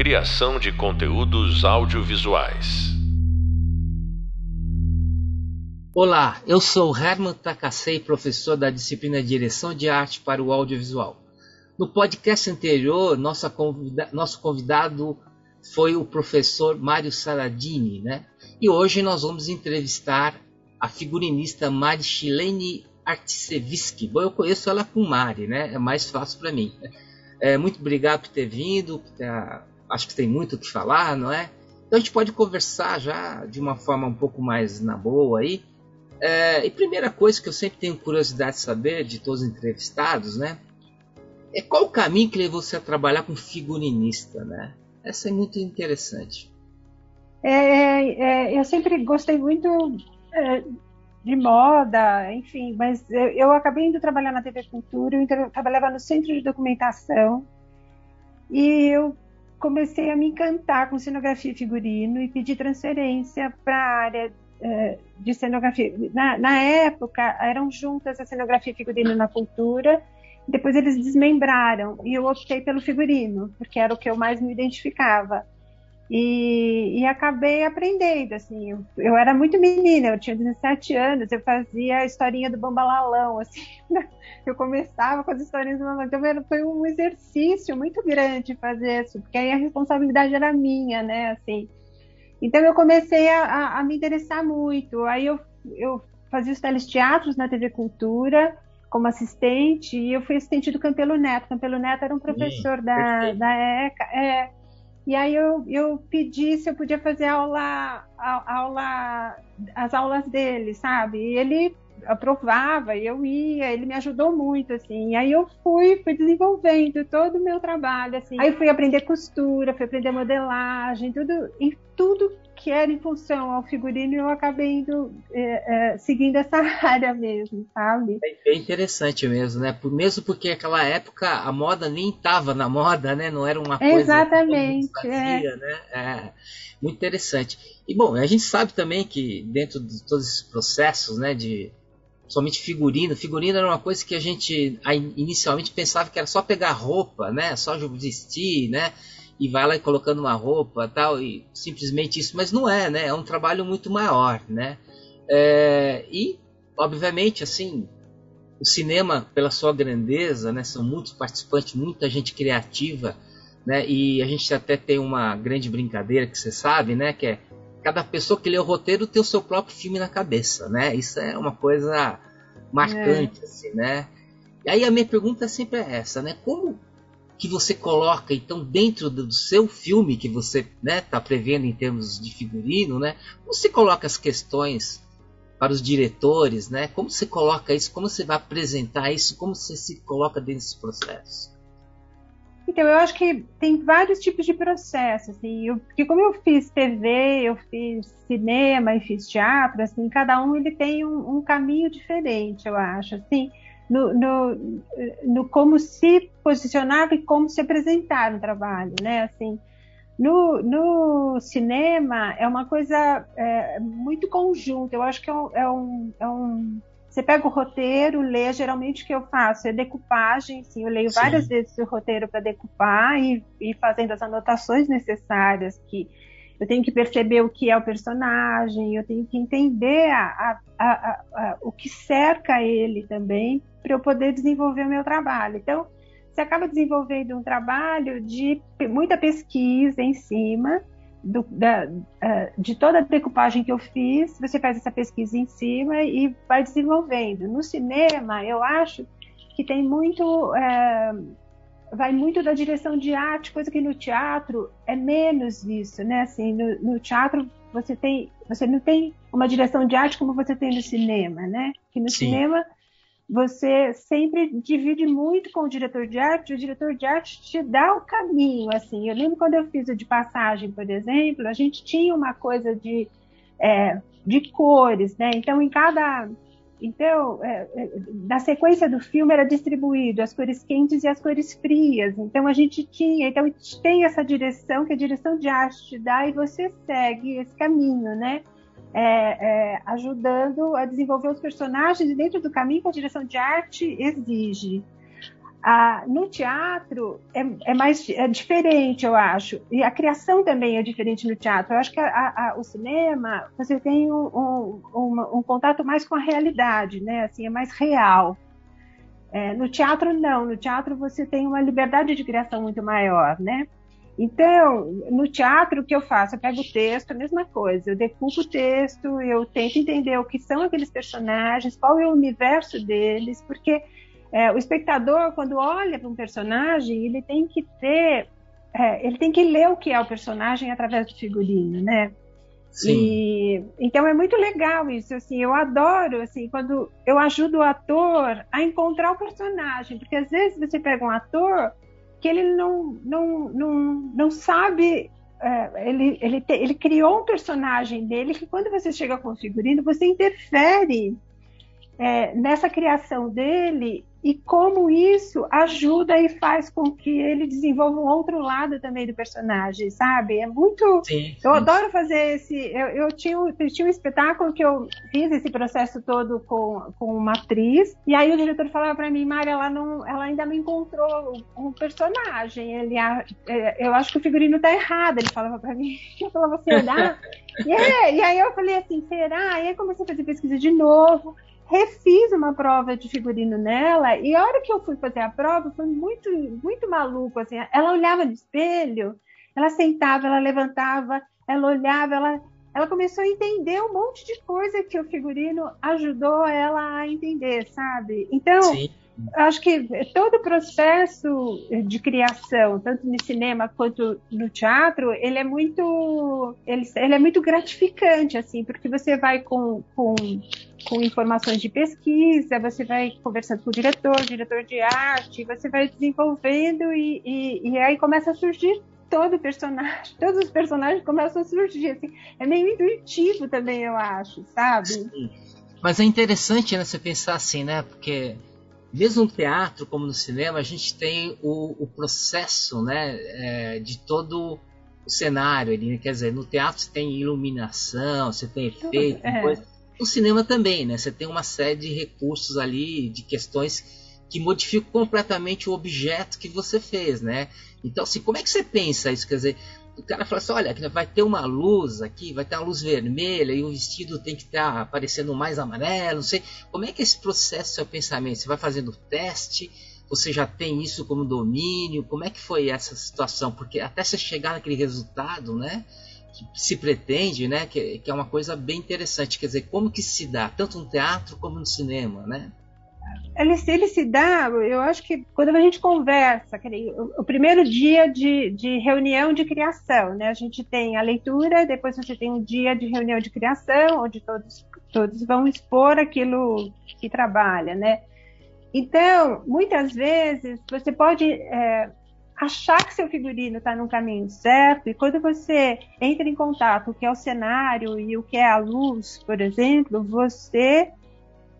Criação de conteúdos audiovisuais. Olá, eu sou Herman Takasei, professor da disciplina Direção de Arte para o Audiovisual. No podcast anterior, convida nosso convidado foi o professor Mário Saladini, né? E hoje nós vamos entrevistar a figurinista Marilene Artsevski. Bom, eu conheço ela com Mari, né? É mais fácil para mim. É, muito obrigado por ter vindo. Por ter, acho que tem muito o que falar, não é? Então a gente pode conversar já de uma forma um pouco mais na boa aí. É, e primeira coisa que eu sempre tenho curiosidade de saber de todos os entrevistados, né? É qual o caminho que levou você a trabalhar com figurinista, né? Essa é muito interessante. É, é, é eu sempre gostei muito é, de moda, enfim, mas eu, eu, acabei indo trabalhar na TV Cultura, eu trabalhava no centro de documentação e eu comecei a me encantar com cenografia e figurino e pedi transferência para a área uh, de cenografia. Na, na, época, eram juntas a cenografia e figurino na cultura, depois eles desmembraram e eu optei pelo figurino, porque era o que eu mais me identificava. E, e, acabei aprendendo, assim, eu, eu, era muito menina, eu tinha 17 anos, eu fazia a historinha do Bambalalão, assim, eu começava com as historinhas do Bambalalão, então foi um exercício muito grande fazer isso, porque aí a responsabilidade era minha, né, assim, então eu comecei a, a, a me interessar muito, aí eu, eu fazia os telesteatros na TV Cultura, como assistente, e eu fui assistente do Campelo Neto, Campelo Neto era um professor Sim, da, da ECA, é, e aí eu, eu pedi se eu podia fazer aula, aula, as aulas dele, sabe? E ele aprovava, eu ia, ele me ajudou muito, assim. Aí eu fui, fui desenvolvendo todo o meu trabalho, assim. Aí eu fui aprender costura, fui aprender modelagem, tudo, e tudo que era em função ao figurino, eu acabei indo é, é, seguindo essa área mesmo, sabe? É bem interessante mesmo, né? Mesmo porque aquela época a moda nem estava na moda, né? Não era uma coisa Exatamente, que fazia, é. né? É, muito interessante. E bom, a gente sabe também que dentro de todos esses processos, né, de somente figurino, figurino era uma coisa que a gente inicialmente pensava que era só pegar roupa, né? Só vestir, né? E vai lá colocando uma roupa tal e simplesmente isso, mas não é, né? É um trabalho muito maior, né? É, e obviamente assim o cinema pela sua grandeza, né? São muitos participantes, muita gente criativa, né? E a gente até tem uma grande brincadeira que você sabe, né? Que é cada pessoa que lê o roteiro tem o seu próprio filme na cabeça, né? Isso é uma coisa marcante, é. assim, né? E aí a minha pergunta sempre é essa, né? Como que você coloca então dentro do seu filme que você está né, tá prevendo em termos de figurino, né? Você coloca as questões para os diretores, né? Como você coloca isso? Como você vai apresentar isso? Como você se coloca dentro desse processo? Então, eu acho que tem vários tipos de processos, assim, porque como eu fiz TV, eu fiz cinema e fiz teatro, assim, cada um ele tem um, um caminho diferente, eu acho, assim, no, no, no, como se posicionar e como se apresentar no trabalho, né? Assim, no, no cinema é uma coisa é, muito conjunta. Eu acho que é um, é um, é um, Você pega o roteiro, lê. Geralmente o que eu faço é decupagem. Sim, eu leio Sim. várias vezes o roteiro para decupar e, e fazendo as anotações necessárias que eu tenho que perceber o que é o personagem, eu tenho que entender a, a, a, o que cerca ele também, para eu poder desenvolver o meu trabalho. Então, você acaba desenvolvendo um trabalho de muita pesquisa em cima do, da, de toda a decupagem que eu fiz, você faz essa pesquisa em cima e vai desenvolvendo. No cinema, eu acho que tem muito. É, vai muito da direção de arte, coisa que no teatro é menos isso, né? Assim, no, no, teatro você tem, você não tem uma direção de arte como você tem no cinema, né? Que no Sim. cinema você sempre divide muito com o diretor de arte, o diretor de arte te dá o caminho, assim. Eu lembro quando eu fiz o de passagem, por exemplo, a gente tinha uma coisa de, é, de cores, né? Então, em cada então, é, é, na sequência do filme era distribuído as cores quentes e as cores frias. Então a gente tinha, então tem essa direção que a direção de arte te dá e você segue esse caminho, né? É, é, ajudando a desenvolver os personagens dentro do caminho que a direção de arte exige. Ah, no teatro é, é, mais é diferente, eu acho. E a criação também é diferente no teatro. Eu acho que a, a, o cinema você tem um, um, um, um, contato mais com a realidade, né? Assim, é mais real. É, no teatro não. No teatro você tem uma liberdade de criação muito maior, né? Então, no teatro, o que eu faço? Eu pego o texto, a mesma coisa. Eu decupo o texto, eu tento entender o que são aqueles personagens, qual é o universo deles, porque é, o espectador, quando olha para um personagem, ele tem que ter, é, ele tem que ler o que é o personagem através do figurino, né? Sim. E, então é muito legal isso, assim, eu adoro, assim, quando eu ajudo o ator a encontrar o personagem, porque às vezes você pega um ator que ele não, não, não, não sabe é, ele, ele, te, ele criou um personagem dele que quando você chega com o figurino, você interfere é, nessa criação dele e como isso ajuda e faz com que ele desenvolva um outro lado também do personagem, sabe? É muito. Sim, sim. Eu adoro fazer esse. Eu, eu, tinha, eu tinha um espetáculo que eu fiz esse processo todo com, com uma atriz, e aí o diretor falava para mim, Mari, ela, não, ela ainda não encontrou um personagem. Ele, é, eu acho que o figurino tá errado, ele falava para mim. Eu falava, será? E, é, e aí eu falei assim, será? E aí comecei a fazer pesquisa de novo refiz uma prova de figurino nela e a hora que eu fui fazer a prova foi muito muito maluco assim ela olhava no espelho ela sentava ela levantava ela olhava ela ela começou a entender um monte de coisa que o figurino ajudou ela a entender sabe então Sim acho que todo o processo de criação, tanto no cinema quanto no teatro, ele é muito, ele, ele é muito gratificante, assim, porque você vai com, com, com informações de pesquisa, você vai conversando com o diretor, diretor de arte, você vai desenvolvendo e, e, e aí começa a surgir todo personagem, todos os personagens começam a surgir, assim, é meio intuitivo também, eu acho, sabe? Sim. Mas é interessante, né, você pensar assim, né, porque mesmo no teatro como no cinema, a gente tem o, o processo né, é, de todo o cenário. Né? Quer dizer, no teatro você tem iluminação, você tem efeito, é. coisa. No cinema também, né? Você tem uma série de recursos ali, de questões que modificam completamente o objeto que você fez, né? Então, assim, como é que você pensa isso? Quer dizer, o cara fala assim, olha, vai ter uma luz aqui, vai ter uma luz vermelha e o vestido tem que estar tá aparecendo mais amarelo, não sei. Como é que é esse processo seu pensamento? Você vai fazendo teste? Você já tem isso como domínio? Como é que foi essa situação? Porque até você chegar naquele resultado, né? Que se pretende, né? Que, que é uma coisa bem interessante. Quer dizer, como que se dá, tanto no teatro como no cinema, né? Ele, ele se dá, eu acho que quando a gente conversa, o, o primeiro dia de, de, reunião de criação, né? A gente tem a leitura, depois você tem um dia de reunião de criação, onde todos, todos vão expor aquilo que trabalha, né? Então, muitas vezes, você pode é, achar que seu figurino está no caminho certo, e quando você entra em contato com o que é o cenário e o que é a luz, por exemplo, você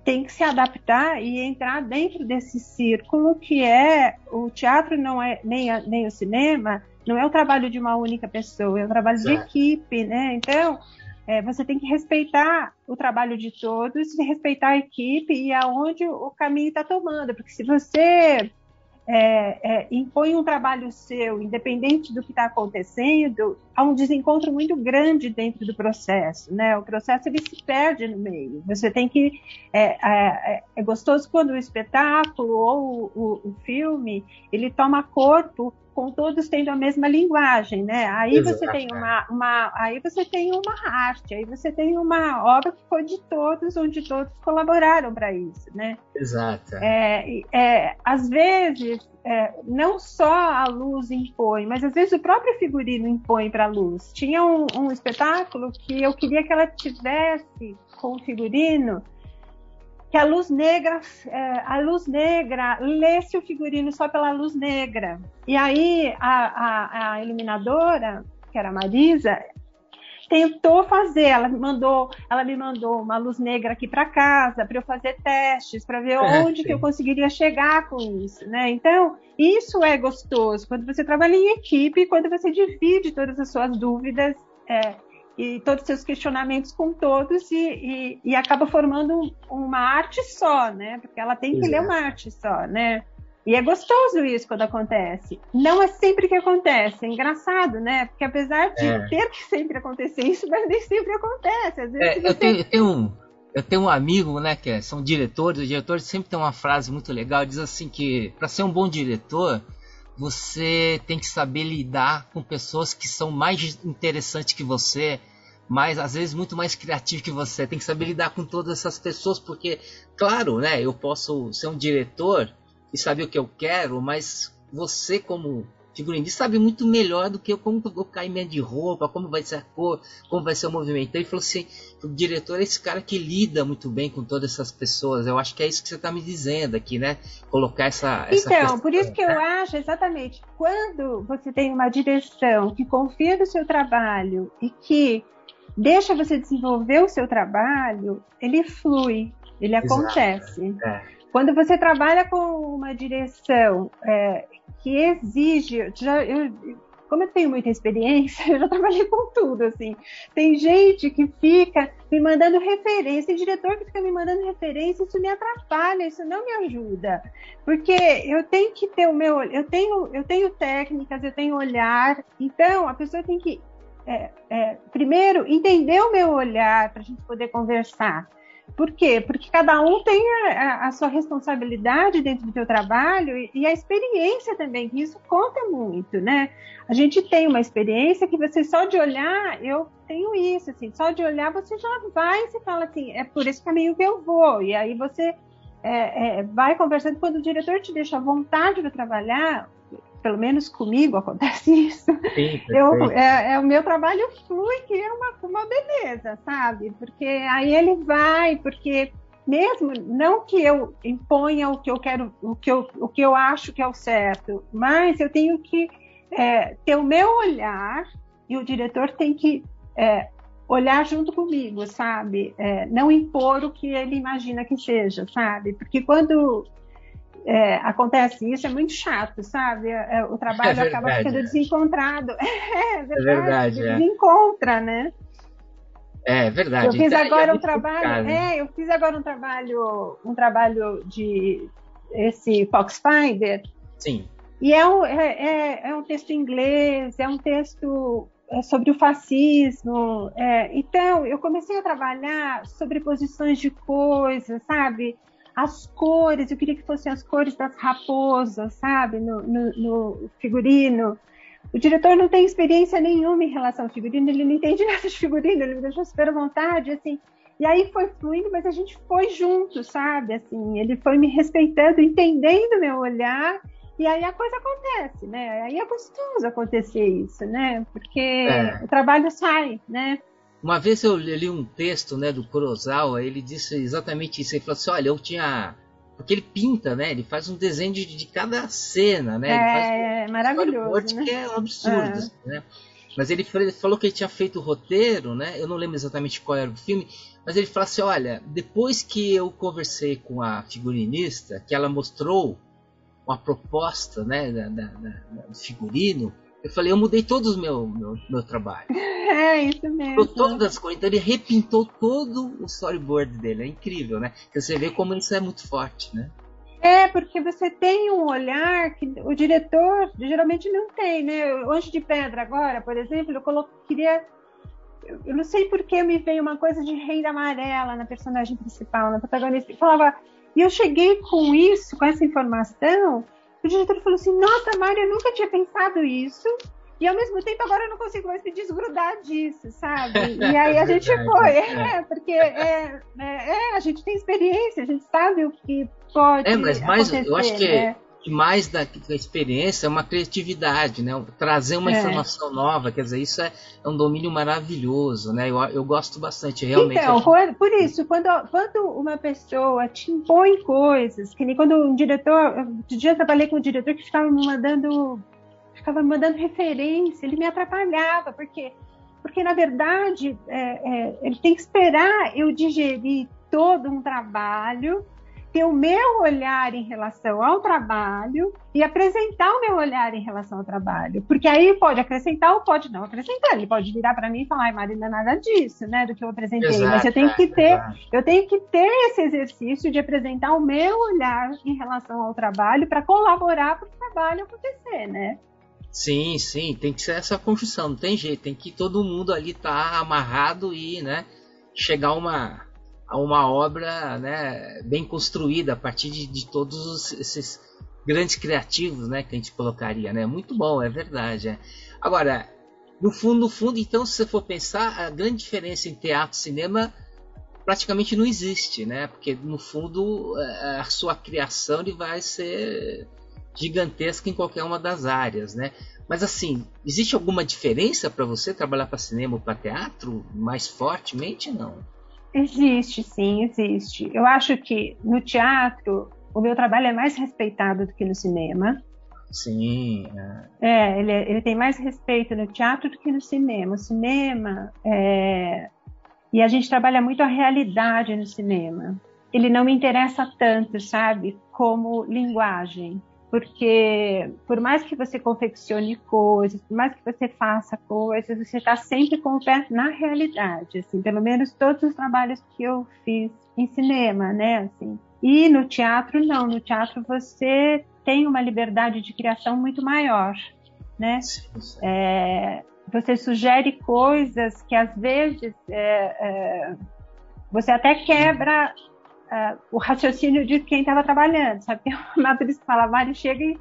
tem que se adaptar e entrar dentro desse círculo que é o teatro não é nem, a, nem o cinema não é o trabalho de uma única pessoa é o trabalho de equipe né? Então é, você tem que respeitar o trabalho de todos respeitar a equipe e aonde o caminho está tomando porque se você é, é, impõe um trabalho seu, independente do que está acontecendo, há um desencontro muito grande dentro do processo, né? O processo ele se perde no meio. Você tem que é, é, é gostoso quando o espetáculo ou o, o, filme ele toma corpo com todos tendo a mesma linguagem, né? Aí Exato. você tem uma, uma, aí você tem uma arte, aí você tem uma obra que foi de todos, onde todos colaboraram para isso, né? Exato. É, é, às vezes é, não só a luz impõe, mas às vezes o próprio figurino impõe para a luz. Tinha um, um espetáculo que eu queria que ela tivesse com o figurino que a luz negra, é, a luz negra lesse o figurino só pela luz negra. E aí a, a, a iluminadora, que era a Marisa, tentou fazer. Ela me mandou, ela me mandou uma luz negra aqui para casa para eu fazer testes, para ver é, onde sim. que eu conseguiria chegar com isso, né? Então isso é gostoso quando você trabalha em equipe, quando você divide todas as suas dúvidas. É, e todos os seus questionamentos com todos e, e, e acaba formando uma arte só, né? Porque ela tem que Exato. ler uma arte só, né? E é gostoso isso quando acontece. Não é sempre que acontece, é engraçado, né? Porque apesar de é. ter que sempre acontecer isso, mas nem sempre acontece. Às vezes é, você... eu, tenho, eu, tenho, um, eu tenho um amigo, né, que é, são diretores, os diretores sempre tem uma frase muito legal, diz assim que para ser um bom diretor, você tem que saber lidar com pessoas que são mais interessantes que você, mais às vezes muito mais criativo que você. Tem que saber lidar com todas essas pessoas, porque, claro, né, eu posso ser um diretor e saber o que eu quero, mas você como figurinista sabe muito melhor do que eu como o caimento de roupa, como vai ser a cor, como vai ser o movimento. Ele falou assim, o diretor é esse cara que lida muito bem com todas essas pessoas. Eu acho que é isso que você está me dizendo aqui, né? Colocar essa, essa Então, questão, por isso que né? eu acho exatamente quando você tem uma direção que confia no seu trabalho e que deixa você desenvolver o seu trabalho, ele flui, ele Exato. acontece. É. Quando você trabalha com uma direção é, que exige, já, eu, como eu tenho muita experiência, eu já trabalhei com tudo, assim. Tem gente que fica me mandando referência, tem diretor que fica me mandando referência, isso me atrapalha, isso não me ajuda. Porque eu tenho que ter o meu, eu tenho, eu tenho técnicas, eu tenho olhar, então a pessoa tem que é, é, primeiro entender o meu olhar para a gente poder conversar. Por quê? Porque cada um tem a, a sua responsabilidade dentro do seu trabalho e, e, a experiência também, que isso conta muito, né? A gente tem uma experiência que você só de olhar, eu tenho isso, assim, só de olhar você já vai e você fala assim, é por esse caminho que eu vou. E aí você é, é, vai conversando, quando o diretor te deixa à vontade para trabalhar, pelo menos comigo acontece isso. Sim, eu, é, é, o meu trabalho flui, que é uma, uma beleza, sabe? Porque aí ele vai, porque mesmo não que eu imponha o que eu quero, o que eu, o que eu acho que é o certo, mas eu tenho que é, ter o meu olhar e o diretor tem que é, olhar junto comigo, sabe? É, não impor o que ele imagina que seja, sabe? Porque quando é, acontece isso, é muito chato, sabe? É, é o trabalho é acaba ficando desencontrado. É, verdade, é verdade é. desencontra, né? É verdade. Eu fiz agora um trabalho, é, eu fiz agora um trabalho, um trabalho de esse Foxfinder. Sim. E é um, é, é, é um texto em inglês, é um texto sobre o fascismo. É, então, eu comecei a trabalhar sobre posições de coisas, sabe? As cores, eu queria que fossem as cores das raposas, sabe, no, no, no, figurino. O diretor não tem experiência nenhuma em relação ao figurino, ele não entende nada de figurino, ele me deixou super à vontade, assim. E aí foi fluindo, mas a gente foi junto, sabe? Assim, ele foi me respeitando, entendendo meu olhar, e aí a coisa acontece, né? Aí é gostoso acontecer isso, né? Porque é. o trabalho sai, né? Uma vez eu li um texto né, do Kurosawa, ele disse exatamente isso. Ele falou assim: olha, eu tinha. Porque ele pinta, né? Ele faz um desenho de, de cada cena, né? É, um maravilhoso. Né? Que é um absurdo, é. Assim, né? Mas ele falou que ele tinha feito o roteiro, né? Eu não lembro exatamente qual era o filme, mas ele falou assim: olha, depois que eu conversei com a figurinista, que ela mostrou uma proposta, né, da, da, da, do figurino, eu falei, eu mudei todos os meu, meu, meu trabalho. É, isso mesmo. Todas as coisas. Então ele repintou todo o storyboard dele. É incrível, né? Você vê como isso é muito forte, né? É, porque você tem um olhar que o diretor geralmente não tem, né? O Anjo de Pedra agora, por exemplo, eu colo... queria... Eu não sei por que me veio uma coisa de renda amarela na personagem principal, na protagonista. Eu falava... E eu cheguei com isso, com essa informação, o diretor falou assim: Nossa, Mário, eu nunca tinha pensado isso. E ao mesmo tempo agora eu não consigo mais me desgrudar disso, sabe? E aí a gente foi, é, é porque é, é, é, a gente tem experiência, a gente sabe o que pode. É, mas mais, eu acho que né? Que mais da, da, experiência é uma criatividade, né? Trazer uma é. informação nova, quer dizer, isso é, é, um domínio maravilhoso, né? Eu, eu gosto bastante, realmente. Então, por isso, quando, quando uma pessoa te impõe coisas, que nem quando um diretor, outro dia eu trabalhei com um diretor que ficava me mandando, ficava me mandando referência, ele me atrapalhava, porque porque na verdade é, é, ele tem que esperar eu digerir todo um trabalho ter o meu olhar em relação ao trabalho e apresentar o meu olhar em relação ao trabalho. Porque aí pode acrescentar ou pode não acrescentar. Ele pode virar para mim e falar, ai, Marina, nada disso, né, do que eu apresentei. Exato, Mas eu tenho que ter, exato. eu tenho que ter esse exercício de apresentar o meu olhar em relação ao trabalho para colaborar para o trabalho acontecer, né? Sim, sim, tem que ser essa construção, não tem jeito, tem que todo mundo ali estar tá amarrado e, né, chegar a uma, uma obra, né, bem construída a partir de, de todos esses grandes criativos, né, que a gente colocaria, né? Muito bom, é verdade. É. Agora, no fundo, no fundo, então, se você for pensar, a grande diferença em teatro e cinema praticamente não existe, né? Porque no fundo a sua criação ele vai ser gigantesca em qualquer uma das áreas, né? Mas assim, existe alguma diferença para você trabalhar para cinema ou para teatro mais fortemente, não? Existe, sim, existe. Eu acho que no teatro o meu trabalho é mais respeitado do que no cinema. Sim. É, é ele, ele tem mais respeito no teatro do que no cinema. O cinema é... e a gente trabalha muito a realidade no cinema. Ele não me interessa tanto, sabe, como linguagem porque por mais que você confeccione coisas, por mais que você faça coisas, você está sempre com o pé na realidade, assim, pelo menos todos os trabalhos que eu fiz em cinema, né, assim. E no teatro não, no teatro você tem uma liberdade de criação muito maior, né? É, você sugere coisas que às vezes é, é, você até quebra uh, o raciocínio de quem estava trabalhando, sabe? Tem uma atriz que fala, Mari chega e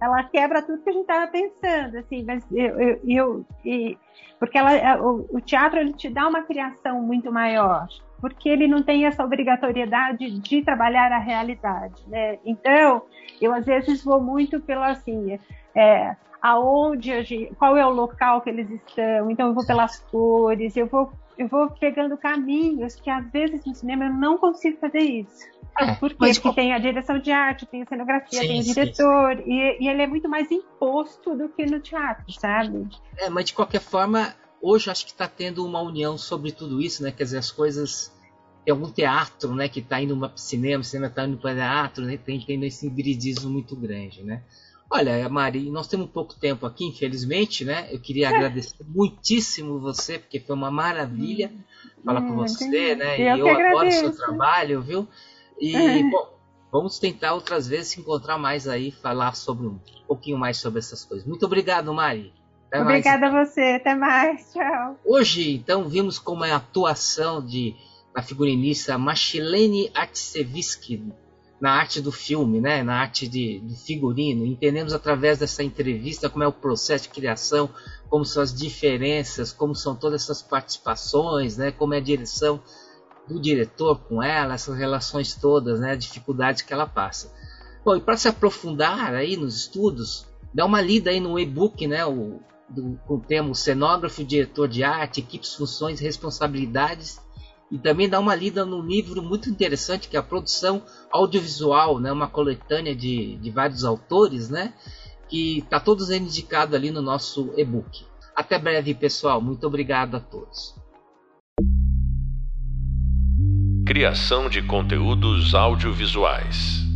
ela quebra tudo que a gente estava pensando, assim, mas eu, eu, eu e, porque ela, é, o, o, teatro ele te dá uma criação muito maior, porque ele não tem essa obrigatoriedade de trabalhar a realidade, né? Então, eu às vezes vou muito pela assim, é, aonde, qual é o local que eles estão, então eu vou pelas cores, eu vou eu vou pegando caminhos que às vezes no cinema eu não consigo fazer isso. É, Por quê? Porque qual... tem a direção de arte, tem a cenografia, sim, tem o diretor, sim, sim. E, e, ele é muito mais imposto do que no teatro, sabe? É, mas de qualquer forma, hoje acho que está tendo uma união sobre tudo isso, né? Quer dizer, as coisas. Tem algum teatro, né, que está indo para cinema, o cinema está indo para teatro, né? Tem, tem esse hibridismo muito grande, né? Olha, Mari, nós temos pouco tempo aqui, infelizmente, né? Eu queria é. agradecer muitíssimo você, porque foi uma maravilha falar com você, né? Eu e eu adoro o seu trabalho, viu? E, é. bom, vamos tentar outras vezes se encontrar mais aí, falar sobre um pouquinho mais sobre essas coisas. Muito obrigado, Mari. Até Obrigada mais. a você, até mais, tchau. Hoje, então, vimos como é a atuação de a figurinista Machilene Artsevski na arte do filme, né, na arte de, de figurino. Entendemos através dessa entrevista como é o processo de criação, como são as diferenças, como são todas essas participações, né, como é a direção do diretor com ela, essas relações todas, né, a dificuldade que ela passa. Bom, e para se aprofundar aí nos estudos, dá uma lida aí no e-book, né, o, do, com o tema cenógrafo, diretor de arte, equipes, funções, responsabilidades e também dá uma lida num livro muito interessante que é a produção audiovisual, né, uma coletânea de, de vários autores, né, que está todos indicados ali no nosso e-book. Até breve, pessoal. Muito obrigado a todos. Criação de conteúdos audiovisuais.